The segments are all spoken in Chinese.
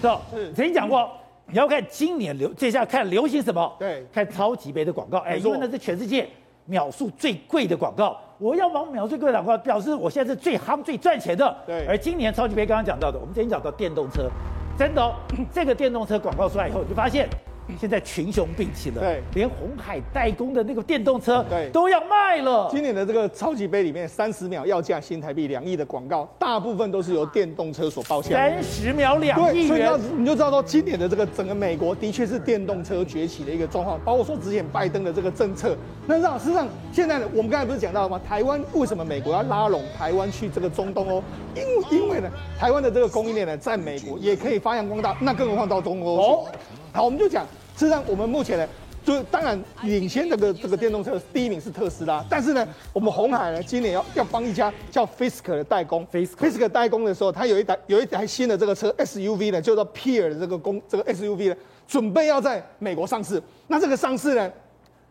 是吧？曾经讲过，你要看今年流，接下来看流行什么？对，看超级杯的广告。哎，因为那是全世界秒数最贵的广告。我要往秒数最贵的广告，表示我现在是最夯、最赚钱的。对。而今年超级杯刚刚讲到的，我们今天讲到电动车，真的哦，这个电动车广告出来以后，你就发现。现在群雄并起了，对，连红海代工的那个电动车，对，都要卖了。今年的这个超级杯里面，三十秒要价新台币两亿的广告，大部分都是由电动车所包下。三十秒两亿元，所以你，你就知道说，今年的这个整个美国的确是电动车崛起的一个状况，包括说之前拜登的这个政策。那事实上，现在呢，我们刚才不是讲到了吗？台湾为什么美国要拉拢台湾去这个中东哦？因为因为呢，台湾的这个供应链呢，在美国也可以发扬光大，那更何况到中欧去。哦，好，我们就讲。实际上，我们目前呢，就当然领先这个这个电动车第一名是特斯拉，但是呢，我们红海呢，今年要要帮一家叫 Fisker 的代工，Fisker。代工的时候，它有一台有一台新的这个车 SUV 呢，叫做 Peer 的这个公这个 SUV 呢，准备要在美国上市。那这个上市呢，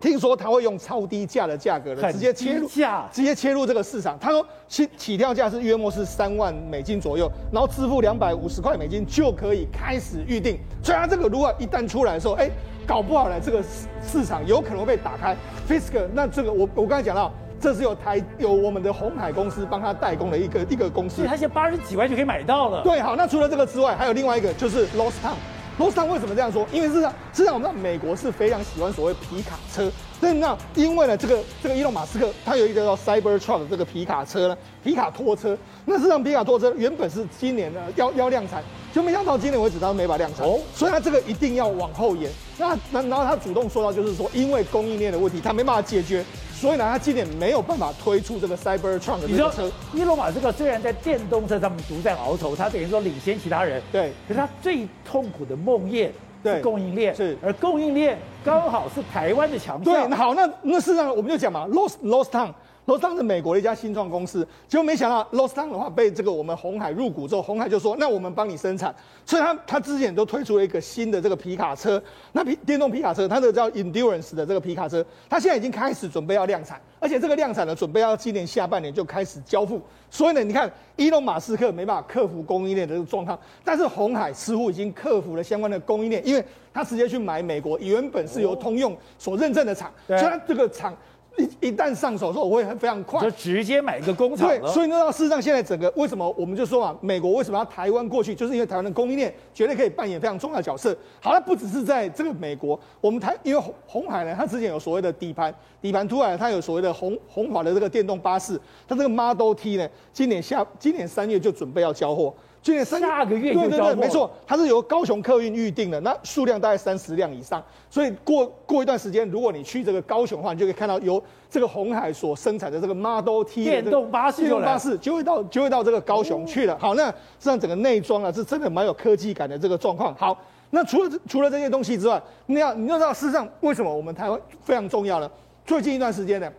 听说他会用超低价的价格呢，直接切入，直接切入这个市场。他说起起跳价是约莫是三万美金左右，然后支付两百五十块美金就可以开始预定。所以他这个如果一旦出来的时候，哎，搞不好呢，这个市市场有可能会被打开。Fisker，那这个我我刚才讲到，这是有台有我们的红海公司帮他代工的一个一个公司，所以他现在八十几万就可以买到了。对，好，那除了这个之外，还有另外一个就是 Lordstown。罗斯汤为什么这样说？因为事实上，事实上我们知道美国是非常喜欢所谓皮卡车。所以那因为呢，这个这个伊隆马斯克他有一个叫 Cybertruck 的这个皮卡车呢，皮卡拖车。那事实上皮卡拖车原本是今年呢要要量产，就没想到今年为止他都没法量产。哦，所以他这个一定要往后延。那那然后他主动说到，就是说因为供应链的问题，他没办法解决。所以呢，他今年没有办法推出这个 Cybertruck 的这个车。伊隆马这个虽然在电动车上面独占鳌头，他等于说领先其他人。对。可是他最痛苦的梦魇对供应链。是。而供应链刚好是台湾的强项。对。好，那那事实上我们就讲嘛，Lost Lost Town。Lordstown 是美国的一家新创公司，结果没想到 Lordstown 的话被这个我们红海入股之后，红海就说：“那我们帮你生产。”所以他他之前都推出了一个新的这个皮卡车，那皮电动皮卡车，它的叫 Endurance 的这个皮卡车，它现在已经开始准备要量产，而且这个量产呢，准备要今年下半年就开始交付。所以呢，你看伊隆马斯克没办法克服供应链的这个状况，但是红海似乎已经克服了相关的供应链，因为他直接去买美国原本是由通用所认证的厂，所以他这个厂。一一旦上手之后，我会很非常快，就直接买一个工厂。对，所以呢，事实上现在整个为什么我们就说嘛，美国为什么要台湾过去，就是因为台湾的供应链绝对可以扮演非常重要的角色。好了，不只是在这个美国，我们台因为红红海呢，它之前有所谓的底盘，底盘突然它有所谓的红红华的这个电动巴士，它这个 Model T 呢，今年下今年三月就准备要交货。今年三下个月对对对，没错，它是由高雄客运预定的，那数量大概三十辆以上，所以过过一段时间，如果你去这个高雄的话，你就可以看到由这个鸿海所生产的这个 Model T 电动巴士，电动巴士就会到就会到这个高雄去了。好，那实际上整个内装啊，是真的蛮有科技感的这个状况。好，那除了除了这些东西之外，你要你要知道，事实上为什么我们台湾非常重要呢？最近一段时间呢，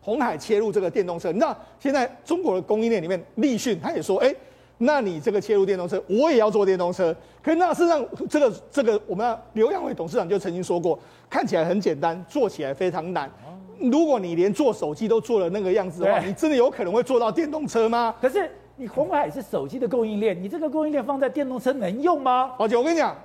红海切入这个电动车，你知道现在中国的供应链里面，立讯他也说，哎。那你这个切入电动车，我也要做电动车。可是那事实上，这个这个，我们刘扬伟董事长就曾经说过，看起来很简单，做起来非常难。如果你连做手机都做了那个样子的话，你真的有可能会做到电动车吗？可是你红海是手机的供应链，你这个供应链放在电动车能用吗？而且我跟你讲，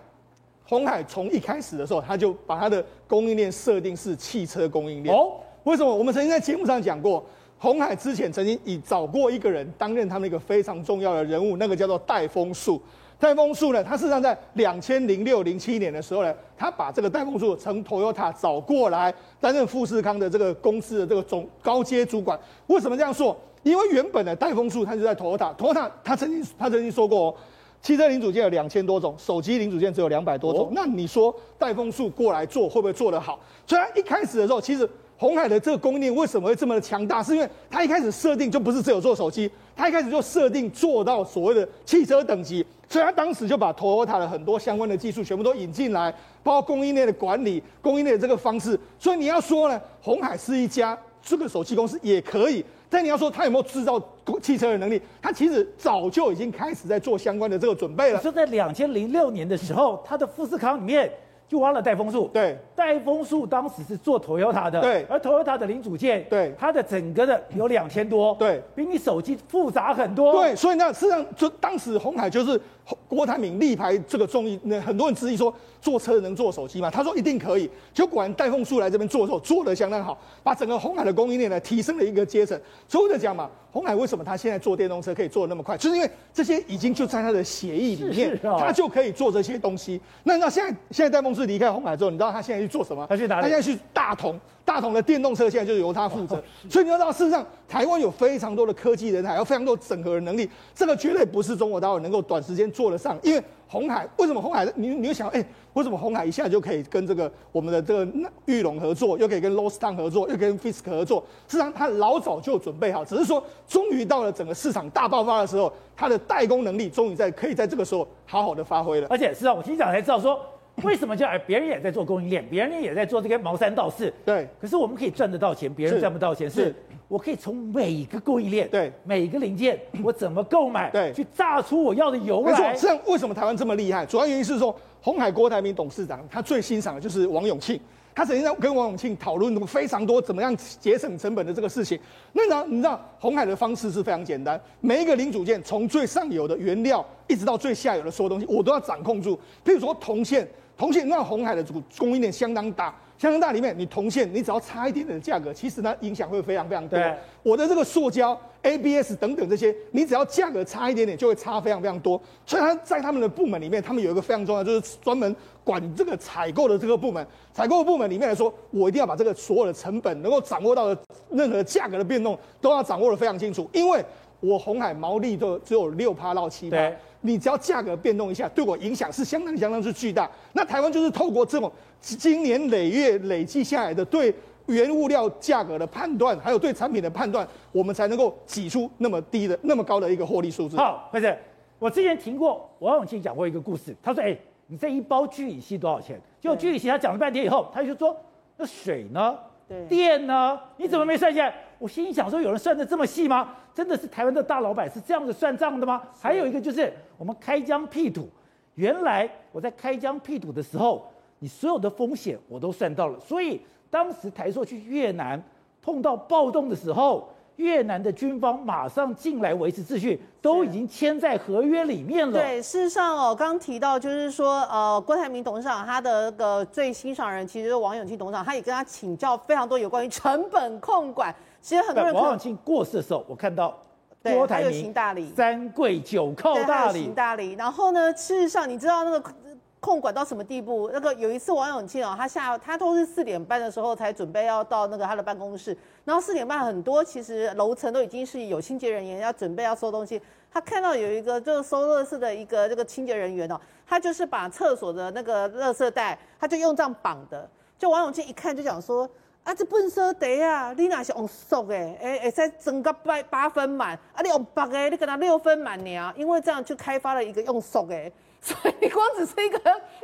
红海从一开始的时候，他就把他的供应链设定是汽车供应链。哦，为什么？我们曾经在节目上讲过。鸿海之前曾经已找过一个人担任他们一个非常重要的人物，那个叫做戴枫树。戴枫树呢，他事实上在两千零六零七年的时候呢，他把这个戴枫树从 Toyota 找过来担任富士康的这个公司的这个总高阶主管。为什么这样说？因为原本的戴枫树他就在 Toyota，Toyota 他曾经他曾经说过，汽车零组件有两千多种，手机零组件只有两百多种。哦、那你说戴枫树过来做会不会做得好？虽然一开始的时候，其实。鸿海的这个供应链为什么会这么的强大？是因为它一开始设定就不是只有做手机，它一开始就设定做到所谓的汽车等级，所以它当时就把 Toyota 的很多相关的技术全部都引进来，包括供应链的管理、供应链的这个方式。所以你要说呢，红海是一家这个手机公司也可以，但你要说它有没有制造汽车的能力，它其实早就已经开始在做相关的这个准备了。就在两千零六年的时候，它的富士康里面。就挖了戴枫树，对，戴枫树当时是做 Toyota 的，对，而 Toyota 的零组件，对，它的整个的有两千多，对，比你手机复杂很多，对，所以那实际上就当时红海就是郭台铭力排这个众议，那很多人质疑说，坐车能坐手机吗？他说一定可以。就果然戴凤树来这边做的时候，做的相当好，把整个红海的供应链呢提升了一个阶层。所以我就讲嘛，红海为什么他现在做电动车可以做的那么快，就是因为这些已经就在他的协议里面，他就可以做这些东西。那那现在现在戴凤树离开红海之后，你知道他现在去做什么？他去哪里？他现在去大同，大同的电动车现在就是由他负责。所以你要知道，事实上台湾有非常多的科技人才，有非常多整合的能力，这个绝对不是中国大陆能够短时间做得上，因为。红海为什么红海？你你会想，哎、欸，为什么红海一下就可以跟这个我们的这个玉龙合作，又可以跟 Lordstown 合作，又跟 Fisker 合作？事实上，他老早就准备好，只是说，终于到了整个市场大爆发的时候，他的代工能力终于在可以在这个时候好好的发挥了。而且，事实上，我听讲才知道说，为什么叫别人也在做供应链，别人也在做这个毛三道四，对。可是我们可以赚得到钱，别人赚不到钱，是。是我可以从每一个供应链，对每一个零件，我怎么购买，对，去榨出我要的油来。没错，这样为什么台湾这么厉害？主要原因是说，鸿海郭台铭董事长他最欣赏的就是王永庆，他曾经在跟王永庆讨论非常多怎么样节省成本的这个事情。那呢，你知道红海的方式是非常简单，每一个零组件从最上游的原料一直到最下游的所有东西，我都要掌控住。譬如说铜线，铜线那红海的这个供应链相当大。相当大里面，你铜线你只要差一点点的价格，其实呢影响会非常非常多。我的这个塑胶、ABS 等等这些，你只要价格差一点点，就会差非常非常多。所以他在他们的部门里面，他们有一个非常重要，就是专门管这个采购的这个部门。采购部门里面来说，我一定要把这个所有的成本能够掌握到的任何价格的变动，都要掌握的非常清楚。因为我红海毛利就只有六趴到七趴。你只要价格变动一下，对我影响是相当相当之巨大。那台湾就是透过这种经年累月累积下来的对原物料价格的判断，还有对产品的判断，我们才能够挤出那么低的、那么高的一个获利数字。好，辉正，我之前听过王永庆讲过一个故事，他说：“哎、欸，你这一包聚乙烯多少钱？”结果聚乙烯他讲了半天以后，他就说：“那水呢？对，电呢？你怎么没算下来？”我心里想说：“有人算的这么细吗？”真的是台湾的大老板是这样子算账的吗？还有一个就是我们开疆辟土，原来我在开疆辟土的时候，你所有的风险我都算到了。所以当时台硕去越南碰到暴动的时候，越南的军方马上进来维持秩序，都已经签在合约里面了。对，事实上哦，刚刚提到就是说，呃，郭台铭董事长他的那个最欣赏人其实是王永庆董事长，他也跟他请教非常多有关于成本控管。其实很多人王永庆过世的时候，我看到郭台铭行大礼，三跪九叩大礼，行大礼。然后呢，事实上你知道那个控管到什么地步？那个有一次王永庆哦，他下他都是四点半的时候才准备要到那个他的办公室，然后四点半很多其实楼层都已经是有清洁人员要准备要收东西，他看到有一个就是收垃圾的一个这个清洁人员哦，他就是把厕所的那个垃圾袋，他就用这样绑的，就王永庆一看就讲说。啊，这粪扫地啊，你那是用塑的，哎哎，再整个八八分满，啊，你用白的，你给他六分满呢，因为这样就开发了一个用塑的，所以光只是一个，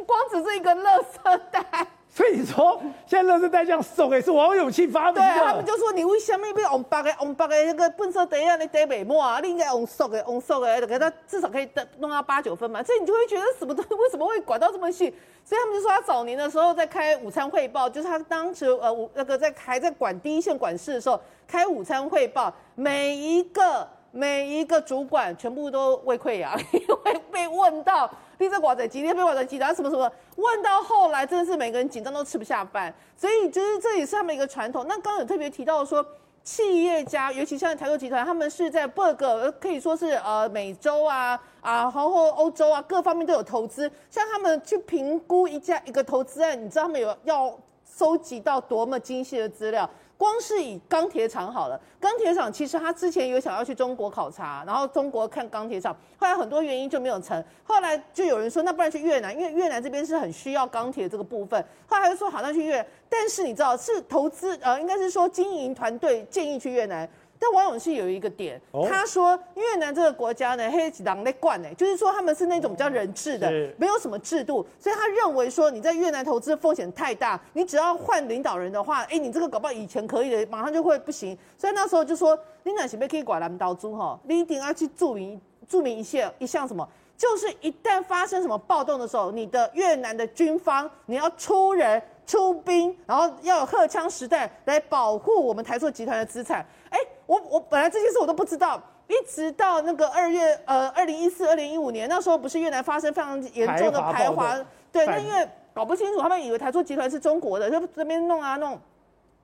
光只是一个垃圾袋。所以你说，现在垃圾袋这样送也是王永庆发明的。对，他们就说你为什么要用白的、用白的那个粪扫袋啊？你得袂满啊？你应该用塑的、用塑的，给他至少可以弄到八九分嘛。所以你就会觉得什么东西为什么会管到这么细？所以他们就说他早年的时候在开午餐汇报，就是他当时呃那个在还在管第一线管事的时候开午餐汇报，每一个每一个主管全部都胃溃疡，因为被问到。你这寡仔今天被寡仔记得什么什么？问到后来，真的是每个人紧张都吃不下饭。所以，就是这也是他们一个传统。那刚刚有特别提到说，企业家，尤其像台塑集团，他们是在各个可以说是呃美洲啊啊，然后欧洲啊各方面都有投资。像他们去评估一家一个投资案，你知道他们有要收集到多么精细的资料？光是以钢铁厂好了，钢铁厂其实他之前有想要去中国考察，然后中国看钢铁厂，后来很多原因就没有成。后来就有人说，那不然去越南，因为越南这边是很需要钢铁这个部分。后来又说好，那去越，但是你知道是投资，呃，应该是说经营团队建议去越南。但王永庆有一个点，他说越南这个国家呢，黑几党在惯呢，就是说他们是那种比较人治的，没有什么制度，所以他认为说你在越南投资风险太大，你只要换领导人的话，哎，你这个搞不好以前可以的，马上就会不行。所以那时候就说，你哪是被可以管南岛猪哈，你一定要去注明注明一项一项什么，就是一旦发生什么暴动的时候，你的越南的军方你要出人出兵，然后要有荷枪实弹来保护我们台塑集团的资产。哎，我我本来这件事我都不知道，一直到那个二月，呃，二零一四、二零一五年那时候，不是越南发生非常严重的排华？对，那因为搞不清楚，他们以为台塑集团是中国的，就这边弄啊弄，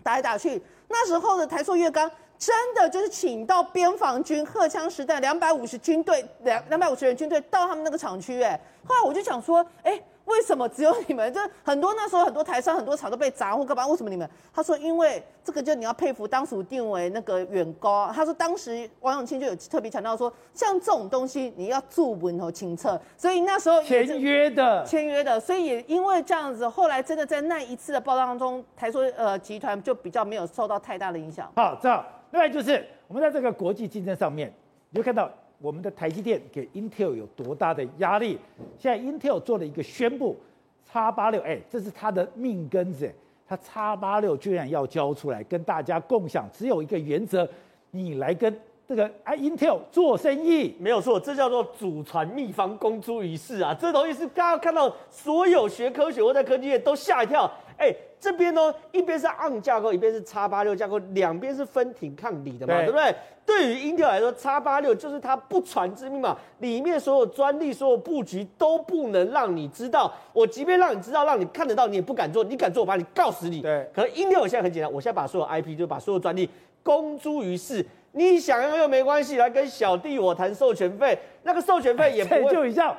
打来打去。那时候的台塑月钢真的就是请到边防军荷枪实弹，两百五十军队，两两百五十人军队到他们那个厂区，哎，后来我就想说，哎。为什么只有你们？就很多那时候很多台商很多厂都被砸或干嘛？为什么你们？他说因为这个就你要佩服当属定为那个远高。他说当时王永庆就有特别强调说，像这种东西你要注文和清澈。所以那时候签约的签约的，所以也因为这样子，后来真的在那一次的报道当中，台塑呃集团就比较没有受到太大的影响。好，这样另外就是我们在这个国际竞争上面，你就看到。我们的台积电给 Intel 有多大的压力？现在 Intel 做了一个宣布，X 八六哎，这是它的命根子，它 X 八六居然要交出来跟大家共享，只有一个原则，你来跟这个哎 Intel 做生意，没有错，这叫做祖传秘方公诸于世啊！这东西是大家看到所有学科学或在科技业都吓一跳。哎，这边呢，一边是 ARM 架构，一边是 x 八六架构，两边是分庭抗礼的嘛，对，对不对？对于 Intel 来说，x 八六就是它不传之秘嘛，里面所有专利、所有布局都不能让你知道。我即便让你知道，让你看得到，你也不敢做。你敢做，我把你告死你。对。可是 Intel 现在很简单，我现在把所有 IP 就把所有专利公诸于世，你想要又没关系，来跟小弟我谈授权费，那个授权费也不会。就一样。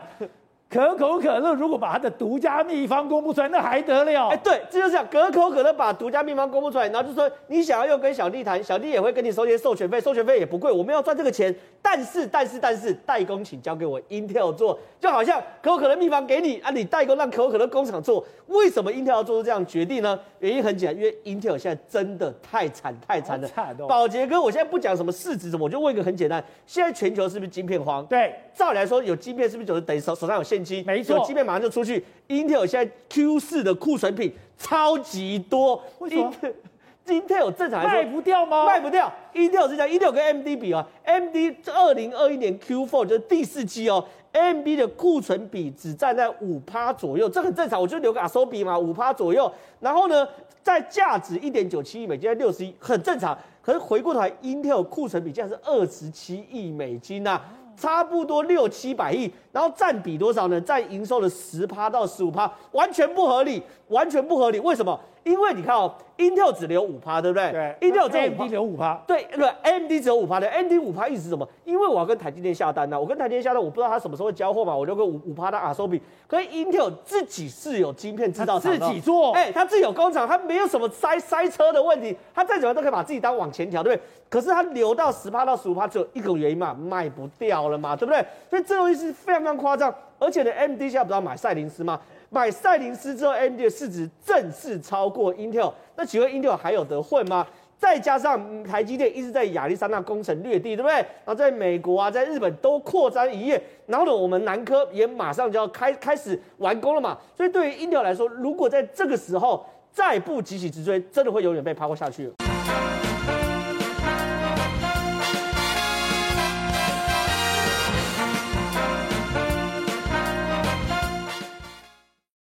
可口可乐如果把它的独家秘方公布出来，那还得了？哎，对，这就是这样。可口可乐把独家秘方公布出来，然后就说你想要又跟小弟谈，小弟也会跟你收一些授权费，授权费也不贵，我们要赚这个钱。但是，但是，但是，代工请交给我 Intel 做，就好像可口可乐秘方给你啊，你代工让可口可乐工厂做。为什么 Intel 要做出这样决定呢？原因很简单，因为 Intel 现在真的太惨太惨了。宝洁哥，我现在不讲什么市值什么，我就问一个很简单：现在全球是不是晶片荒？对，照理来说，有晶片是不是就是等于手手上有现金？没错，有晶片马上就出去。Intel 现在 Q 四的库存品超级多，为什么？Intel 正常卖不掉吗？卖不掉。Intel 是这样，Intel 跟 AMD 比啊，AMD 二零二一年 Q4 就是第四季哦，AMD 的库存比只占在五趴左右，这很正常，我就留个 Asobi 嘛，五趴左右。然后呢，在价值一点九七亿美金，在六十亿，很正常。可是回过头来，Intel 库存比竟然是二十七亿美金呐、啊，差不多六七百亿，然后占比多少呢？占营收的十趴到十五趴，完全不合理，完全不合理。为什么？因为你看哦。Intel 只留五趴，对不对？对。Intel 只有 AMD 留五趴。对，对，AMD 只有五趴的，AMD 五趴意思是什么？因为我要跟台积电下单呐、啊，我跟台积电下单，我不知道他什么时候会交货嘛，我留个五五趴的 Asobi。可是 Intel 自己是有晶片制造厂，自己做，哎、欸，他自己有工厂，他没有什么塞塞车的问题，他再怎么都可以把自己当往前调，对不对？可是他留到十趴到十五趴，只有一个原因嘛，卖不掉了嘛，对不对？所以这东西是非常非常夸张，而且呢，AMD 现在不是要买赛灵思吗？买赛灵思之后，AMD 的市值正式超过 Intel。那请问 Intel 还有得混吗？再加上台积电一直在亚利桑那攻城略地，对不对？然后在美国啊，在日本都扩张营业。然后呢，我们南科也马上就要开开始完工了嘛。所以对于 Intel 来说，如果在这个时候再不急起直追，真的会永远被抛下去。